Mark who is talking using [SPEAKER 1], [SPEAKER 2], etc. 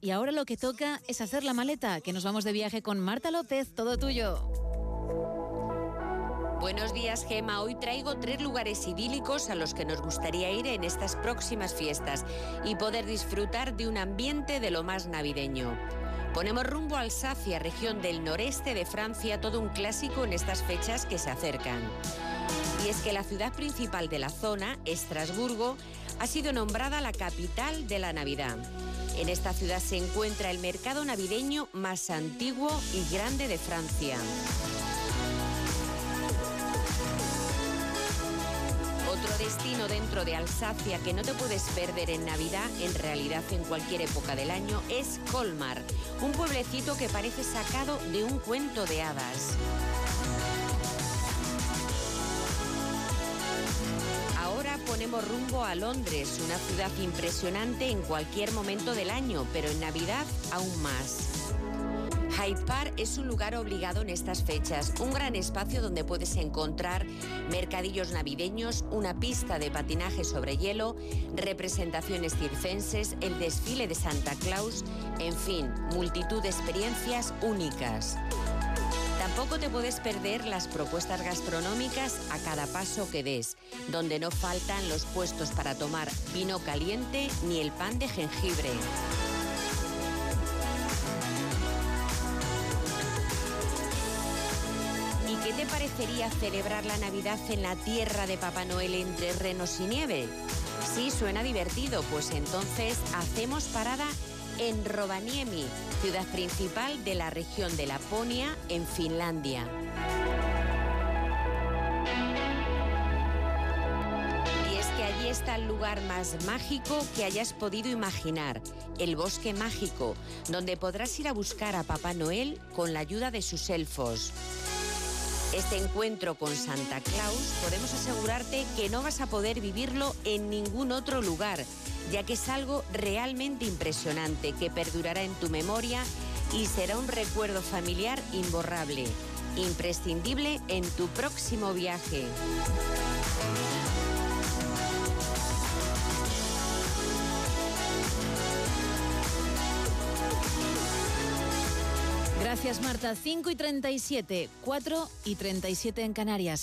[SPEAKER 1] y ahora lo que toca es hacer la maleta, que nos vamos de viaje con Marta López, todo tuyo.
[SPEAKER 2] Buenos días, Gema. Hoy traigo tres lugares idílicos a los que nos gustaría ir en estas próximas fiestas y poder disfrutar de un ambiente de lo más navideño. Ponemos rumbo a Alsacia, región del noreste de Francia, todo un clásico en estas fechas que se acercan. Y es que la ciudad principal de la zona, Estrasburgo, ha sido nombrada la capital de la Navidad. En esta ciudad se encuentra el mercado navideño más antiguo y grande de Francia. Otro destino dentro de Alsacia que no te puedes perder en Navidad, en realidad en cualquier época del año, es Colmar, un pueblecito que parece sacado de un cuento de hadas. Ponemos rumbo a Londres, una ciudad impresionante en cualquier momento del año, pero en Navidad aún más. Hyde Park es un lugar obligado en estas fechas, un gran espacio donde puedes encontrar mercadillos navideños, una pista de patinaje sobre hielo, representaciones circenses, el desfile de Santa Claus, en fin, multitud de experiencias únicas. Tampoco te puedes perder las propuestas gastronómicas a cada paso que des, donde no faltan los puestos para tomar vino caliente ni el pan de jengibre. ¿Y qué te parecería celebrar la Navidad en la tierra de Papá Noel entre renos y nieve? Sí, suena divertido, pues entonces hacemos parada en Rovaniemi, ciudad principal de la región de Laponia, en Finlandia. Y es que allí está el lugar más mágico que hayas podido imaginar, el bosque mágico, donde podrás ir a buscar a Papá Noel con la ayuda de sus elfos. Este encuentro con Santa Claus podemos asegurarte que no vas a poder vivirlo en ningún otro lugar, ya que es algo realmente impresionante que perdurará en tu memoria y será un recuerdo familiar imborrable, imprescindible en tu próximo viaje.
[SPEAKER 1] Gracias Marta, 5 y 37, 4 y 37 en Canarias.